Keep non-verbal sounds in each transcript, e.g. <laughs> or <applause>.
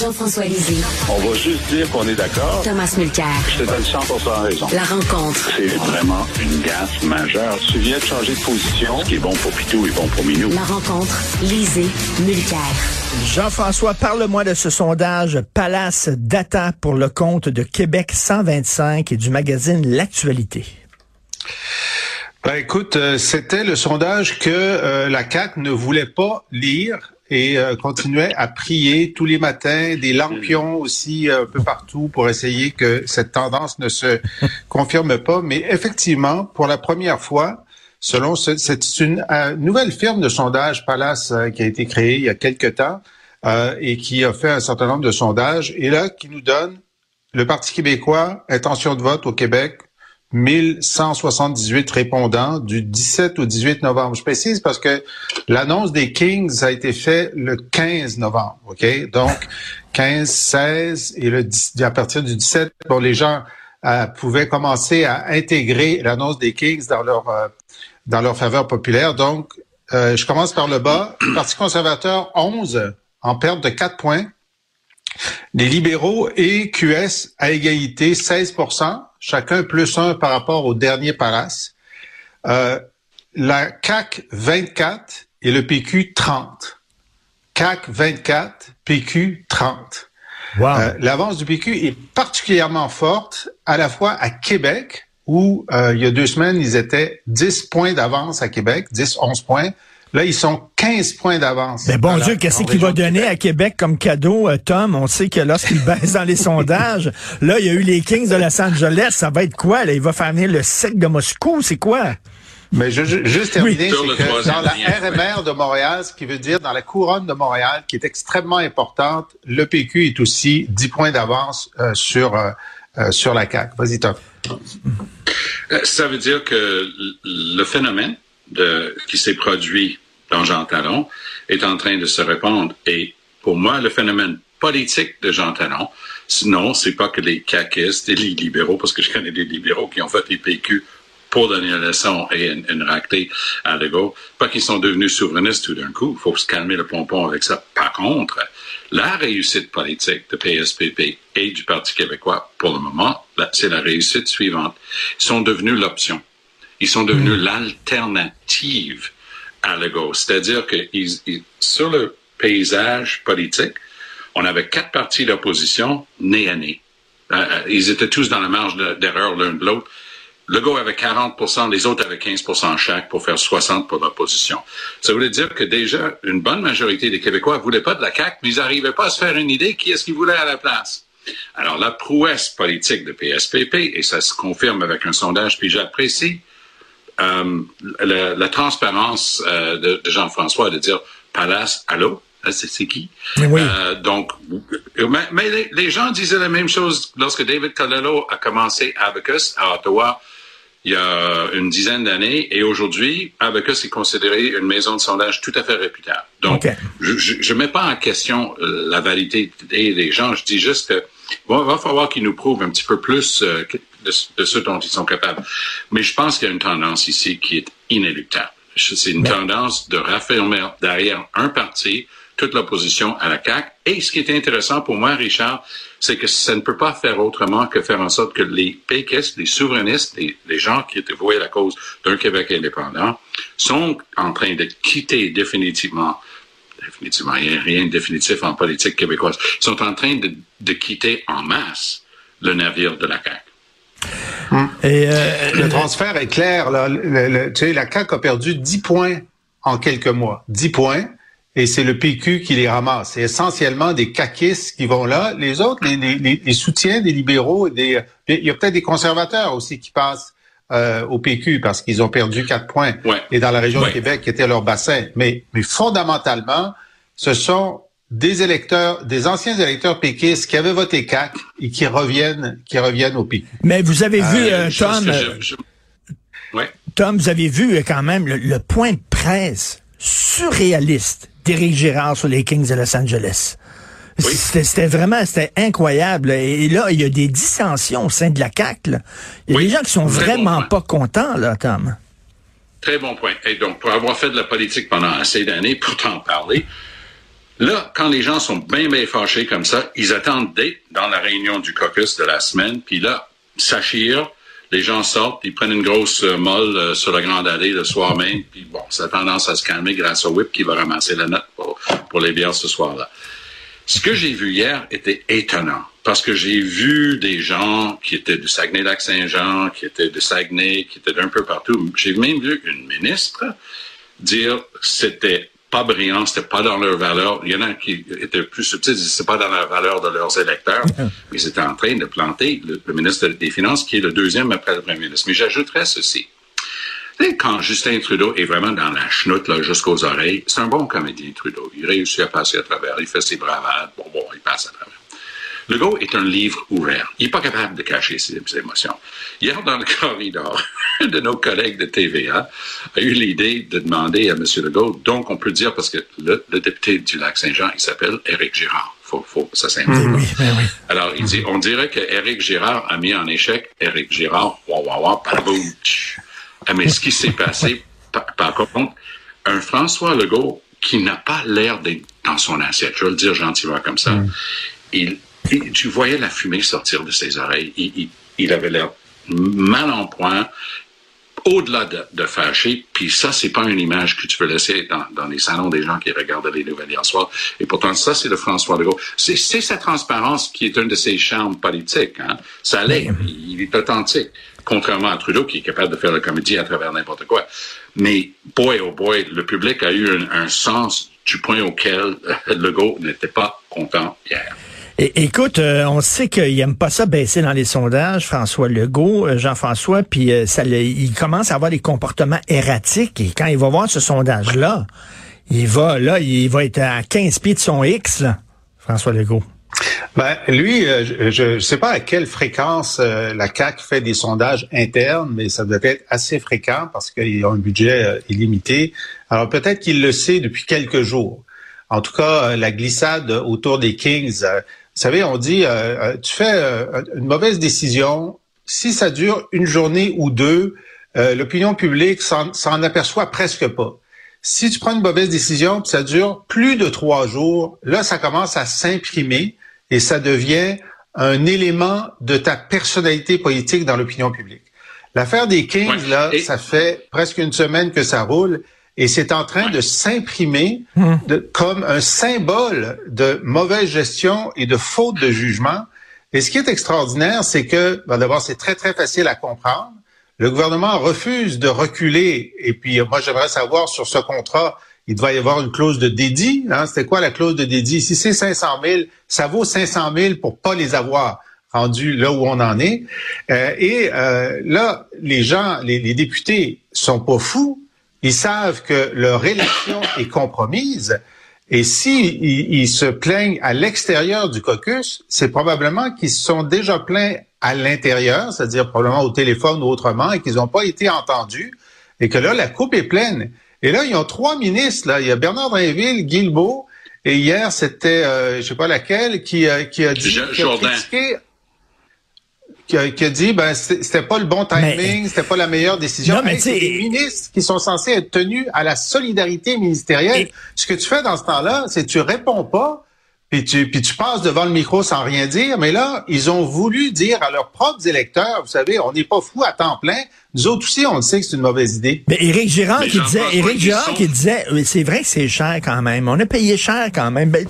Jean-François Lisée. On va juste dire qu'on est d'accord. Thomas Mulcair. Je te donne 100% raison. La rencontre. C'est vraiment une gaffe majeure. Tu viens de changer de position. Ce qui est bon pour Pitou est bon pour Minou. La rencontre. Lisée. Mulcair. Jean-François, parle-moi de ce sondage Palace Data pour le compte de Québec 125 et du magazine L'Actualité. Ben, écoute, euh, c'était le sondage que euh, la CAC ne voulait pas lire et euh, continuait à prier tous les matins, des lampions aussi un peu partout pour essayer que cette tendance ne se confirme pas. Mais effectivement, pour la première fois, selon ce, c'est une nouvelle firme de sondage Palace qui a été créée il y a quelque temps et qui a fait un certain nombre de sondages et là qui nous donne le Parti québécois, intention de vote au Québec 1178 répondants du 17 au 18 novembre. Je précise parce que l'annonce des Kings a été faite le 15 novembre, OK? Donc, 15, 16 et le, à partir du 17, bon, les gens euh, pouvaient commencer à intégrer l'annonce des Kings dans leur, euh, dans leur faveur populaire. Donc, euh, je commence par le bas. Parti conservateur, 11 en perte de 4 points. Les libéraux et QS à égalité, 16% chacun plus un par rapport au dernier Palace. Euh, la CAC 24 et le PQ 30. CAC 24, PQ 30. Euh, l'avance du PQ est particulièrement forte à la fois à Québec, où euh, il y a deux semaines, ils étaient 10 points d'avance à Québec, 10, 11 points, Là, ils sont 15 points d'avance. Mais bon Dieu, qu'est-ce qu'il va donner à Québec comme cadeau, euh, Tom? On sait que lorsqu'il baisse dans les <laughs> sondages, là, il y a eu les Kings de Los Angeles. Ça va être quoi? Là? Il va faire venir le sec de Moscou? C'est quoi? Mais je, juste terminer, c'est que dans la RMR de Montréal, ce qui veut dire dans la couronne de Montréal, qui est extrêmement importante, le PQ est aussi 10 points d'avance euh, sur, euh, sur la CAQ. Vas-y, Tom. Ça veut dire que le phénomène de, qui s'est produit dans Jean Talon est en train de se répandre. Et pour moi, le phénomène politique de Jean Talon, sinon, c'est pas que les caquistes et les libéraux, parce que je connais des libéraux qui ont fait les PQ pour donner une leçon et une, une ractée à Legault, pas qu'ils sont devenus souverainistes tout d'un coup. Il faut se calmer le pompon avec ça. Par contre, la réussite politique de PSPP et du Parti québécois, pour le moment, c'est la réussite suivante. Ils sont devenus l'option. Ils sont devenus mm. l'alternative à Legault. C'est-à-dire que sur le paysage politique, on avait quatre partis d'opposition nez à nez. Euh, euh, ils étaient tous dans la marge d'erreur l'un de l'autre. Legault avait 40% les autres avaient 15% chaque pour faire 60 pour l'opposition. Ça voulait dire que déjà, une bonne majorité des Québécois ne voulaient pas de la CAQ, mais ils n'arrivaient pas à se faire une idée qui est-ce qu'ils voulaient à la place. Alors, la prouesse politique de PSPP, et ça se confirme avec un sondage, puis j'apprécie euh, la, transparence euh, de, Jean-François de dire Palace, allô? Euh, c'est qui? donc, mais, les, gens disaient la même chose lorsque David Colello a commencé Abacus à Ottawa il y a une dizaine d'années et aujourd'hui, Abacus est considéré une maison de sondage tout à fait réputable. Donc, je ne mets pas en question la validité des gens, je dis juste que va falloir qu'ils nous prouvent un petit peu plus de, ce dont ils sont capables. Mais je pense qu'il y a une tendance ici qui est inéluctable. C'est une tendance de raffermer derrière un parti toute l'opposition à la CAQ. Et ce qui est intéressant pour moi, Richard, c'est que ça ne peut pas faire autrement que faire en sorte que les péquistes, les souverainistes, les, les gens qui étaient voués à la cause d'un Québec indépendant, sont en train de quitter définitivement définitivement, il n'y a rien de définitif en politique québécoise, sont en train de, de quitter en masse le navire de la CAQ. Et euh, le transfert est clair. Là. tu sais, la CAQ a perdu 10 points en quelques mois. 10 points. Et c'est le PQ qui les ramasse. C'est essentiellement des caquistes qui vont là. Les autres, les, les, les soutiens des libéraux, des, il y a peut-être des conservateurs aussi qui passent euh, au PQ parce qu'ils ont perdu 4 points. Et dans la région de Québec, qui était leur bassin. Mais, mais fondamentalement, ce sont des électeurs, des anciens électeurs péquistes qui avaient voté CAC et qui reviennent, qui reviennent au PQ. Mais vous avez vu, euh, euh, Tom, euh, Tom, vous avez vu quand même le, point de presse surréaliste d'Éric Girard sur les Kings de Los Angeles. C'était vraiment, c'était incroyable. Et là, il y a des dissensions au sein de la CAC. Il y a des gens qui sont vraiment pas contents, là, Tom. Très bon point. Et donc, pour avoir fait de la politique pendant assez d'années, pour t'en parler, Là, quand les gens sont bien, bien fâchés comme ça, ils attendent d'être dans la réunion du caucus de la semaine, puis là, ça chire, les gens sortent, ils prennent une grosse euh, molle euh, sur la grande allée le soir même, puis bon, ça a tendance à se calmer grâce au whip qui va ramasser la note pour, pour les bières ce soir-là. Ce que j'ai vu hier était étonnant parce que j'ai vu des gens qui étaient du Saguenay-Lac-Saint-Jean, qui étaient de Saguenay, qui étaient d'un peu partout. J'ai même vu une ministre dire que c'était pas brillant, c'était pas dans leur valeur. Il y en a qui étaient plus subtils, c'est pas dans la valeur de leurs électeurs, mais ils étaient en train de planter le, ministre des Finances, qui est le deuxième après le premier ministre. Mais j'ajouterais ceci. Quand Justin Trudeau est vraiment dans la chenoute là, jusqu'aux oreilles, c'est un bon comédien, Trudeau. Il réussit à passer à travers, il fait ses bravades, bon, bon, il passe à travers. Legault est un livre ouvert. Il n'est pas capable de cacher ses, émotions. Hier, dans le corridor, <laughs> de nos collègues de TVA a eu l'idée de demander à M. Legault, donc on peut dire, parce que le, député du Lac-Saint-Jean, il s'appelle Éric Girard. Faut, faut, ça. Oui, oui, Alors, il dit, on dirait que Éric Girard a mis en échec Éric Girard, wah, wah, wah, ah, mais ce qui s'est passé, par, contre, un François Legault qui n'a pas l'air d'être dans son assiette, je vais le dire gentiment comme ça, mm. il, tu voyais la fumée sortir de ses oreilles. Il, avait l'air mal en point, au-delà de, fâché. Puis ça, c'est pas une image que tu peux laisser dans, les salons des gens qui regardent les nouvelles hier soir. Et pourtant, ça, c'est le François Legault. C'est, sa transparence qui est un de ses charmes politiques. Hein. Ça l'est. Il est authentique. Contrairement à Trudeau, qui est capable de faire la comédie à travers n'importe quoi. Mais, boy, oh boy, le public a eu un, un sens du point auquel Legault n'était pas content hier écoute, euh, on sait qu'il n'aime pas ça baisser dans les sondages, François Legault, euh, Jean-François, puis euh, il commence à avoir des comportements erratiques. Et quand il va voir ce sondage-là, il va là, il va être à 15 pieds de son X, là, François Legault. Ben, lui, je ne sais pas à quelle fréquence la CAC fait des sondages internes, mais ça doit être assez fréquent parce qu'ils ont un budget illimité. Alors peut-être qu'il le sait depuis quelques jours. En tout cas, la glissade autour des Kings, vous savez, on dit, euh, euh, tu fais euh, une mauvaise décision, si ça dure une journée ou deux, l'opinion publique s'en aperçoit presque pas. Si tu prends une mauvaise décision, puis ça dure plus de trois jours, là, ça commence à s'imprimer et ça devient un élément de ta personnalité politique dans l'opinion publique. L'affaire des Kings, là, ça fait presque une semaine que ça roule et c'est en train de s'imprimer comme un symbole de mauvaise gestion et de faute de jugement. Et ce qui est extraordinaire, c'est que, ben, d'abord, c'est très, très facile à comprendre. Le gouvernement refuse de reculer. Et puis, moi, j'aimerais savoir sur ce contrat, il doit y avoir une clause de dédit. Hein? C'était quoi la clause de dédit? Si c'est 500 000, ça vaut 500 000 pour pas les avoir rendus là où on en est. Euh, et euh, là, les gens, les, les députés sont pas fous. Ils savent que leur élection est compromise. Et s'ils ils se plaignent à l'extérieur du caucus, c'est probablement qu'ils se sont déjà plaints à l'intérieur, c'est-à-dire probablement au téléphone ou autrement, et qu'ils n'ont pas été entendus, et que là, la coupe est pleine. Et là, ils ont trois ministres. Là. Il y a Bernard Drinville, Guilbeault, et hier, c'était, euh, je sais pas laquelle, qui, euh, qui a dit, qui a qui a, dit ben c'était pas le bon timing, c'était pas la meilleure décision. Non, mais c'est des ministres qui sont censés être tenus à la solidarité ministérielle. Ce que tu fais dans ce temps-là, c'est que tu réponds pas, puis tu puis tu passes devant le micro sans rien dire. Mais là, ils ont voulu dire à leurs propres électeurs, vous savez, on n'est pas fou à temps plein. Nous autres aussi, on le sait que c'est une mauvaise idée. Mais Éric Girard qui disait, Éric Girard qui disait, c'est vrai que c'est cher quand même. On a payé cher quand même. Ben,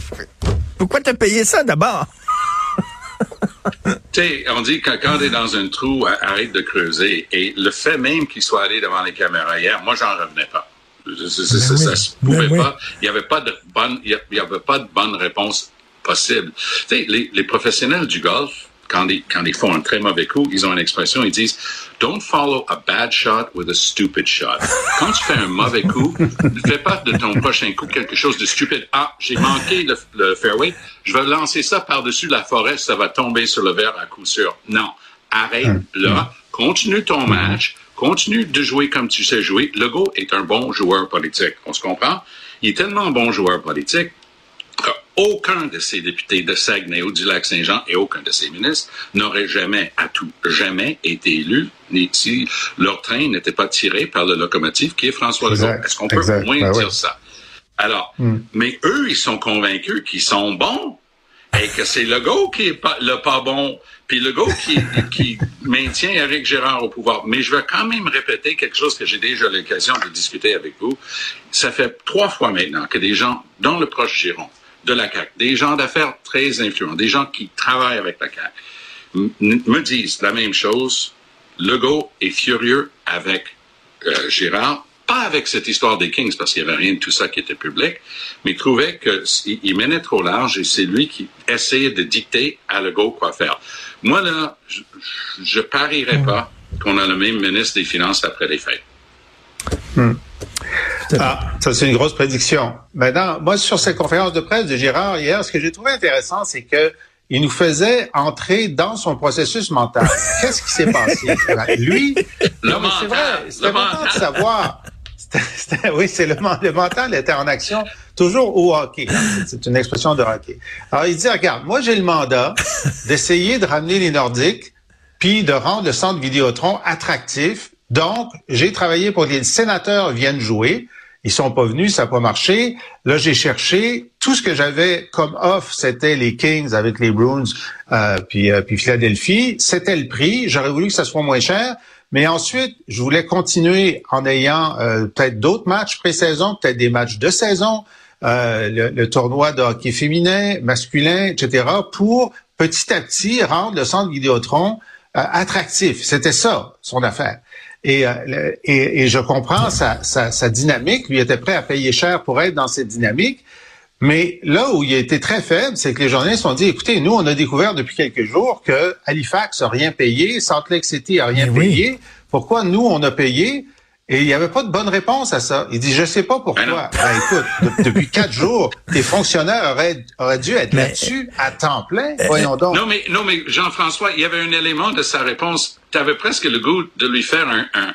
pourquoi t'as payé ça d'abord? Tu sais, on dit que quand on est dans un trou, arrête de creuser. Et le fait même qu'il soit allé devant les caméras hier, moi, j'en revenais pas. Ça, ça, se pouvait pas. Il n'y avait pas de bonne, il y avait pas de bonne réponse possible. Tu sais, les, les professionnels du golf, quand ils, quand ils font un très mauvais coup, ils ont une expression, ils disent Don't follow a bad shot with a stupid shot. Quand tu fais un mauvais coup, ne fais pas de ton prochain coup quelque chose de stupide. Ah, j'ai manqué le, fairway, je vais lancer ça par-dessus la forêt, ça va tomber sur le verre à coup sûr. Non, arrête hum, là, continue ton match, continue de jouer comme tu sais jouer. Legault est un bon joueur politique, on se comprend? Il est tellement bon joueur politique aucun de ces députés de Saguenay ou du Lac-Saint-Jean et aucun de ces ministres n'aurait jamais, à tout jamais, été élu si leur train n'était pas tiré par le locomotive qui est François Legault. Est-ce qu'on peut au moins ben dire ça? Alors, hmm. mais eux, ils sont convaincus qu'ils sont bons et que c'est Legault qui est pas, le pas bon, puis Legault qui, qui <laughs> maintient Eric Gérard au pouvoir. Mais je veux quand même répéter quelque chose que j'ai déjà l'occasion de discuter avec vous. Ça fait trois fois maintenant que des gens dans le proche giron de la CAQ, des gens d'affaires très influents, des gens qui travaillent avec la CAQ, me disent la même chose. Legault est furieux avec euh, Gérard pas avec cette histoire des Kings, parce qu'il n'y avait rien de tout ça qui était public, mais il trouvait qu'il menait trop large et c'est lui qui essayait de dicter à Legault quoi faire. Moi, là, je, parierais hmm. pas qu'on a le même ministre des Finances après les fêtes. Hmm. Ah, ça, c'est une grosse prédiction. Maintenant, moi, sur cette conférence de presse de Gérard hier, ce que j'ai trouvé intéressant, c'est que il nous faisait entrer dans son processus mental. <laughs> Qu'est-ce qui s'est passé? Lui, <laughs> c'est vrai, c'est important de savoir oui, c'est le, le, mental était en action toujours au hockey. C'est une expression de hockey. Alors, il dit, regarde, moi, j'ai le mandat <laughs> d'essayer de ramener les Nordiques puis de rendre le centre Vidéotron attractif. Donc, j'ai travaillé pour que les sénateurs viennent jouer. Ils sont pas venus, ça n'a pas marché. Là, j'ai cherché. Tout ce que j'avais comme offre, c'était les Kings avec les Bruins, euh, puis, euh, puis Philadelphie. C'était le prix. J'aurais voulu que ça soit moins cher. Mais ensuite, je voulais continuer en ayant euh, peut-être d'autres matchs pré-saison, peut-être des matchs de saison, euh, le, tournoi de hockey féminin, masculin, etc., pour petit à petit rendre le centre Vidéotron euh, attractif. C'était ça, son affaire. Et, et, et je comprends sa, sa, sa, dynamique. Lui était prêt à payer cher pour être dans cette dynamique. Mais là où il a été très faible, c'est que les journalistes ont dit, écoutez, nous, on a découvert depuis quelques jours que Halifax a rien payé, Salt Lake City a rien payé. Pourquoi nous, on a payé? Et il n'y avait pas de bonne réponse à ça. Il dit, je sais pas pourquoi. Ben, ben écoute, depuis <laughs> quatre jours, tes fonctionnaires auraient, auraient dû être là-dessus à temps plein. Euh, Voyons donc. Non, mais, non, mais Jean-François, il y avait un élément de sa réponse. Tu avais presque le goût de lui faire un, un,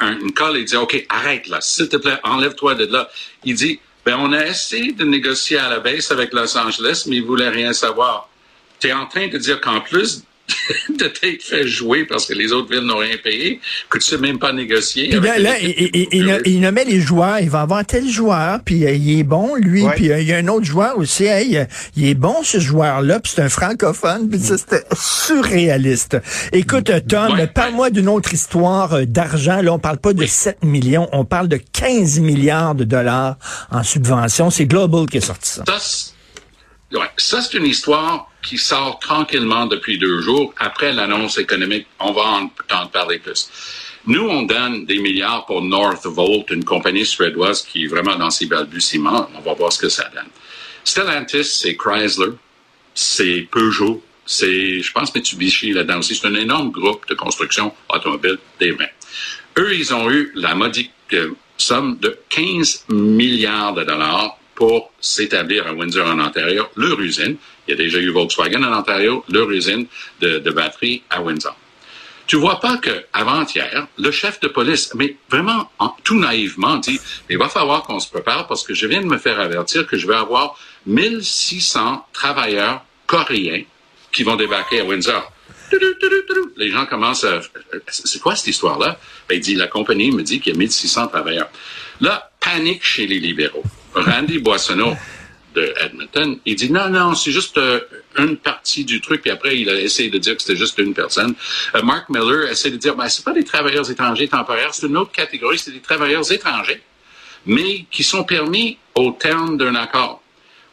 un, une call et dire, OK, arrête là, s'il te plaît, enlève-toi de là. Il dit, ben, on a essayé de négocier à la baisse avec Los Angeles, mais ils voulaient rien savoir. Tu es en train de dire qu'en plus <laughs> de t'être fait jouer parce que les autres villes n'ont rien payé, que tu sais même pas négocier. Puis là, il, nommait les joueurs. Il va avoir tel joueur, puis euh, il est bon, lui. Puis euh, il y a un autre joueur aussi. Hey, il est bon, ce joueur-là, puis c'est un francophone. Puis ça, c'était surréaliste. Écoute, euh, Tom, parle-moi d'une autre histoire d'argent. Là, on parle pas de 7 millions, on parle de 15 milliards de dollars en subvention. C'est Global qui est sorti ça. Ça, c'est une histoire qui sort tranquillement depuis deux jours. Après l'annonce économique, on va en, en parler plus. Nous, on donne des milliards pour Northvolt, une compagnie suédoise qui est vraiment dans ses balbutiements. On va voir ce que ça donne. Stellantis, c'est Chrysler, c'est Peugeot, c'est, je pense, Mitsubishi là-dedans aussi. C'est un énorme groupe de construction automobile des mains. Eux, ils ont eu la modique euh, somme de 15 milliards de dollars pour s'établir à Windsor, en Ontario, leur usine. Il y a déjà eu Volkswagen en Ontario, leur usine de, batterie à Windsor. Tu vois pas que avant-hier, le chef de police, mais vraiment tout naïvement, dit il va falloir qu'on se prépare parce que je viens de me faire avertir que je vais avoir 1600 travailleurs coréens qui vont débarquer à Windsor. Les gens commencent à... C'est quoi cette histoire-là? Ben, il dit, la compagnie me dit qu'il y a 1600 travailleurs. Là, panique chez les libéraux. Randy Boissonneau de Edmonton, il dit non, non, c'est juste euh, une partie du truc, puis après, il a essayé de dire que c'était juste une personne. Euh, Mark Miller essaie de dire, ben, c'est pas des travailleurs étrangers temporaires, c'est une autre catégorie, c'est des travailleurs étrangers, mais qui sont permis au terme d'un accord.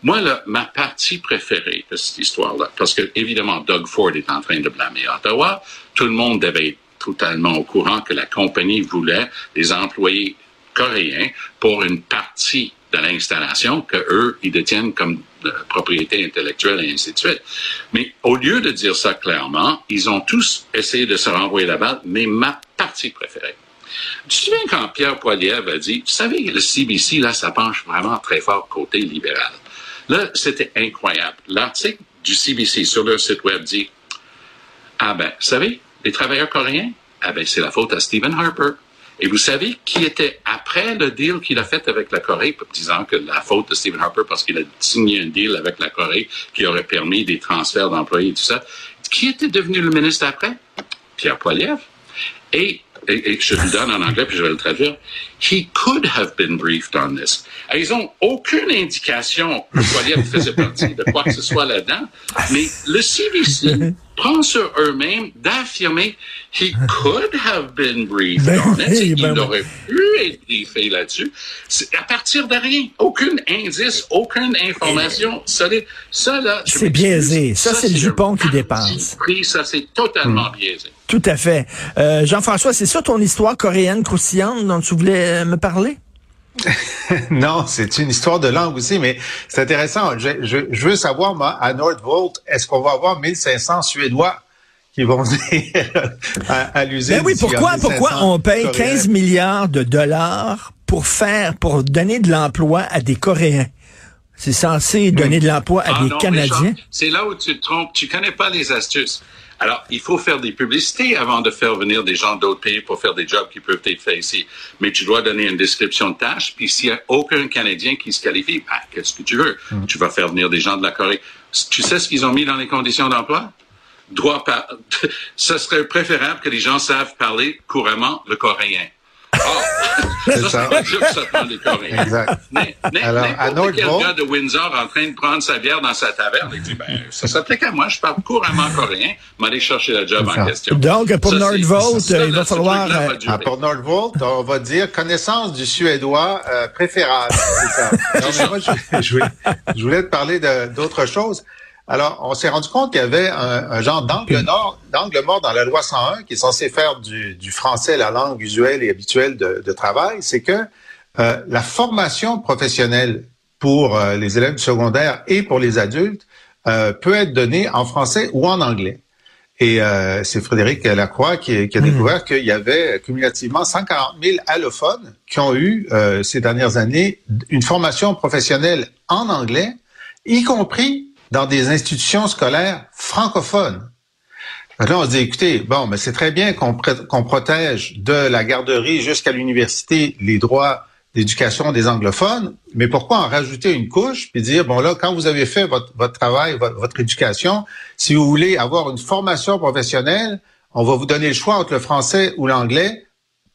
Moi, là, ma partie préférée de cette histoire-là, parce que, évidemment, Doug Ford est en train de blâmer Ottawa, tout le monde devait être totalement au courant que la compagnie voulait des employés coréens pour une partie de l'installation que eux ils détiennent comme propriété intellectuelle et ainsi de suite. Mais au lieu de dire ça clairement, ils ont tous essayé de se renvoyer la balle, mais ma partie préférée. Tu te souviens quand Pierre Poilievre a dit, vous savez, le CBC, là, ça penche vraiment très fort côté libéral. Là, c'était incroyable. L'article du CBC sur leur site web dit, ah ben, vous savez, les travailleurs coréens, ah ben, c'est la faute à Stephen Harper. Et vous savez qui était après le deal qu'il a fait avec la Corée, disant que la faute de Stephen Harper parce qu'il a signé un deal avec la Corée qui aurait permis des transferts d'employés et tout ça. Qui était devenu le ministre après? Pierre Poilievre. Et et, je le donne en anglais, puis je vais le traduire, he could have been briefed on this. ils ont aucune indication que Poilievre faisait partie de quoi que ce soit là-dedans, mais le CBC <laughs> prend sur eux-mêmes d'affirmer he <laughs> could have been briefed ben on it. il ben aurait pu être briefé là-dessus? À partir de rien. Aucun indice, aucune information solide. Ça, là, C'est biaisé. Ça, c'est le jupon qui dépense. Ça, c'est totalement hmm. biaisé. Tout à fait. Euh, Jean-François, c'est ça ton histoire coréenne croustillante dont tu voulais me parler? <laughs> non, c'est une histoire de langue aussi, mais c'est intéressant. Je, veux savoir, moi, à Nordvolt, est-ce qu'on va avoir 1500 Suédois qui vont <laughs> venir à, l'usine? Ben oui, pourquoi, pourquoi on paye 15 milliards de dollars pour faire, pour donner de l'emploi à des Coréens? C'est censé donner de l'emploi à ah des Canadiens. C'est là où tu te trompes. Tu connais pas les astuces. Alors, il faut faire des publicités avant de faire venir des gens d'autres pays pour faire des jobs qui peuvent être faits ici. Mais tu dois donner une description de tâche, puis s'il n'y a aucun Canadien qui se qualifie, ben, qu'est-ce que tu veux? Mm. Tu vas faire venir des gens de la Corée. Tu sais ce qu'ils ont mis dans les conditions d'emploi? Droit par... <laughs> Ce serait préférable que les gens savent parler couramment le coréen. Ah! <laughs> c'est ça. ça prend les Coréens. Exact. Mais, mais, Alors, à quel gars de Windsor en train de prendre sa bière dans sa taverne, il dit, ben, ça s'applique à moi, je parle couramment coréen, m'aller chercher le job en question. Donc, pour Nordvolt, il va falloir... Euh, ah, pour Nordvolt, on va dire connaissance du suédois euh, préférable. C'est ça. <laughs> Non, moi, je, je, voulais, je voulais te parler d'autre chose. Alors, on s'est rendu compte qu'il y avait un, genre d'angle nord, d'angle mort dans la loi 101 qui est censé faire du, français la langue usuelle et habituelle de, travail. C'est que euh, la formation professionnelle pour euh, les élèves secondaires et pour les adultes euh, peut être donnée en français ou en anglais. Et c'est Frédéric Lacroix qui, qui a mmh. découvert qu'il y avait cumulativement 140 000 allophones qui ont eu ces dernières années une formation professionnelle en anglais, y compris dans des institutions scolaires francophones. Là, on se dit, écoutez, bon, mais c'est très bien qu'on protège de la garderie jusqu'à l'université les droits d'éducation des anglophones, mais pourquoi en rajouter une couche puis dire, bon là, quand vous avez fait votre, travail, votre, éducation, si vous voulez avoir une formation professionnelle, on va vous donner le choix entre le français ou l'anglais.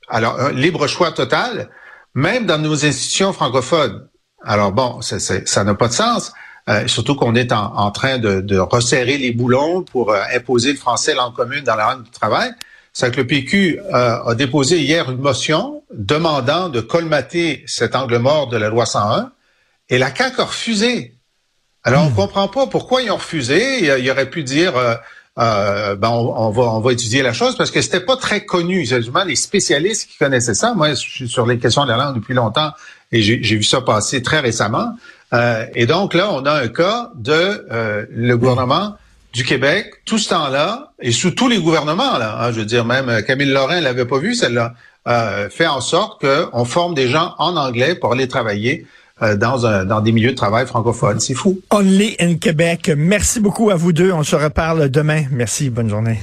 Alors, un libre choix total, même dans nos institutions francophones. Alors bon, ça n'a pas de sens. Euh, surtout qu'on est en, train de, resserrer les boulons pour euh, imposer le français langue commune dans la langue du travail. C'est que le PQ euh, a déposé hier une motion demandant de colmater cet angle mort de la loi 101 et la CAQ a refusé. Alors, on on hmm. comprend pas pourquoi ils ont refusé. Il, aurait pu dire, ben, on, va, on va étudier la chose parce que c'était pas très connu. C'est justement les spécialistes qui connaissaient ça. Moi, je suis sur les questions de la langue depuis longtemps et j'ai vu ça passer très récemment. Euh, et donc là, on a un cas de euh, le gouvernement du Québec, tout ce temps-là, et sous tous les gouvernements, là, hein, je veux dire, même euh, Camille Lorrain l'avait pas vu, celle-là, fait en sorte qu'on forme des gens en anglais pour aller travailler dans, un, dans des milieux de travail francophones. C'est fou. Only in Québec. Merci beaucoup à vous deux. On se reparle demain. Merci. Bonne journée.